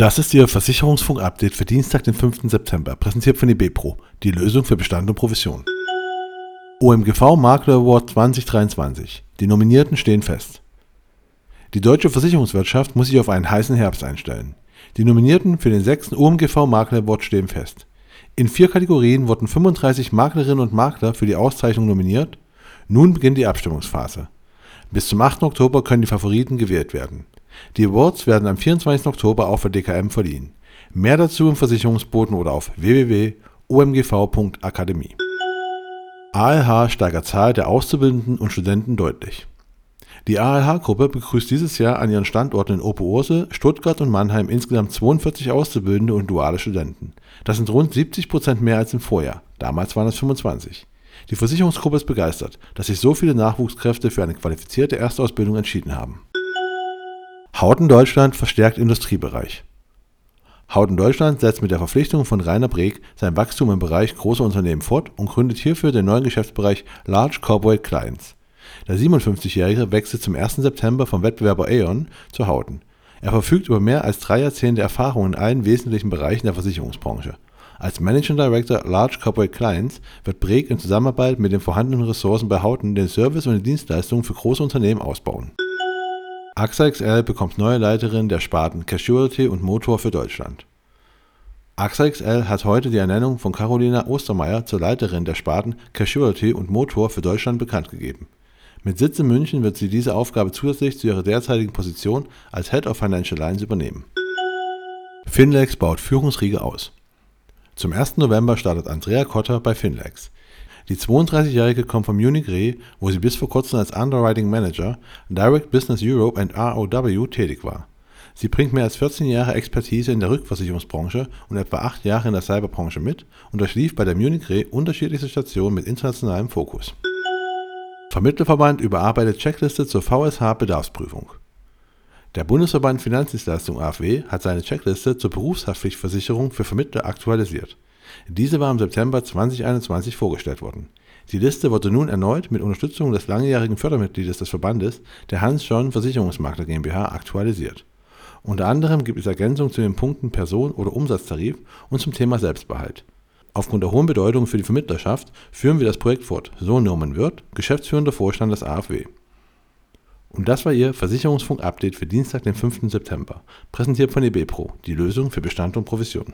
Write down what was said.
Das ist Ihr Versicherungsfunk-Update für Dienstag, den 5. September, präsentiert von eBepro, die Lösung für Bestand und Provision. OMGV Makler Award 2023. Die Nominierten stehen fest. Die deutsche Versicherungswirtschaft muss sich auf einen heißen Herbst einstellen. Die Nominierten für den sechsten OMGV Makler Award stehen fest. In vier Kategorien wurden 35 Maklerinnen und Makler für die Auszeichnung nominiert. Nun beginnt die Abstimmungsphase. Bis zum 8. Oktober können die Favoriten gewählt werden. Die Awards werden am 24. Oktober auch für DKM verliehen. Mehr dazu im Versicherungsboten oder auf www.omgv.akademie. ALH steigert Zahl der Auszubildenden und Studenten deutlich. Die ALH-Gruppe begrüßt dieses Jahr an ihren Standorten in Operursel, Stuttgart und Mannheim insgesamt 42 Auszubildende und duale Studenten. Das sind rund 70 Prozent mehr als im Vorjahr. Damals waren es 25. Die Versicherungsgruppe ist begeistert, dass sich so viele Nachwuchskräfte für eine qualifizierte Erstausbildung entschieden haben. Howden Deutschland verstärkt Industriebereich. Howden Deutschland setzt mit der Verpflichtung von Rainer Breek sein Wachstum im Bereich großer Unternehmen fort und gründet hierfür den neuen Geschäftsbereich Large Corporate Clients. Der 57-Jährige wechselt zum 1. September vom Wettbewerber Aon zu Howden. Er verfügt über mehr als drei Jahrzehnte Erfahrung in allen wesentlichen Bereichen der Versicherungsbranche. Als Managing Director Large Corporate Clients wird Breek in Zusammenarbeit mit den vorhandenen Ressourcen bei Howden den Service und die Dienstleistungen für große Unternehmen ausbauen. AXA XL bekommt neue Leiterin der Sparten Casualty und Motor für Deutschland. AXA XL hat heute die Ernennung von Carolina Ostermeier zur Leiterin der Sparten Casualty und Motor für Deutschland bekannt gegeben. Mit Sitz in München wird sie diese Aufgabe zusätzlich zu ihrer derzeitigen Position als Head of Financial Lines übernehmen. Finlex baut Führungsriege aus. Zum 1. November startet Andrea Kotter bei Finlex. Die 32-Jährige kommt von Munich Re, wo sie bis vor kurzem als Underwriting Manager, Direct Business Europe und ROW tätig war. Sie bringt mehr als 14 Jahre Expertise in der Rückversicherungsbranche und etwa 8 Jahre in der Cyberbranche mit und durchlief bei der Munich Re unterschiedlichste Stationen mit internationalem Fokus. Vermittlerverband überarbeitet Checkliste zur VSH-Bedarfsprüfung. Der Bundesverband Finanzdienstleistung AFW hat seine Checkliste zur Berufshaftpflichtversicherung für Vermittler aktualisiert. Diese war im September 2021 vorgestellt worden. Die Liste wurde nun erneut mit Unterstützung des langjährigen Fördermitgliedes des Verbandes, der Hans John Versicherungsmakler GmbH, aktualisiert. Unter anderem gibt es Ergänzungen zu den Punkten Person- oder Umsatztarif und zum Thema Selbstbehalt. Aufgrund der hohen Bedeutung für die Vermittlerschaft führen wir das Projekt fort, so Norman Wirth, geschäftsführender Vorstand des AfW. Und das war Ihr Versicherungsfunk-Update für Dienstag, den 5. September, präsentiert von eBepro, die Lösung für Bestand und Provision.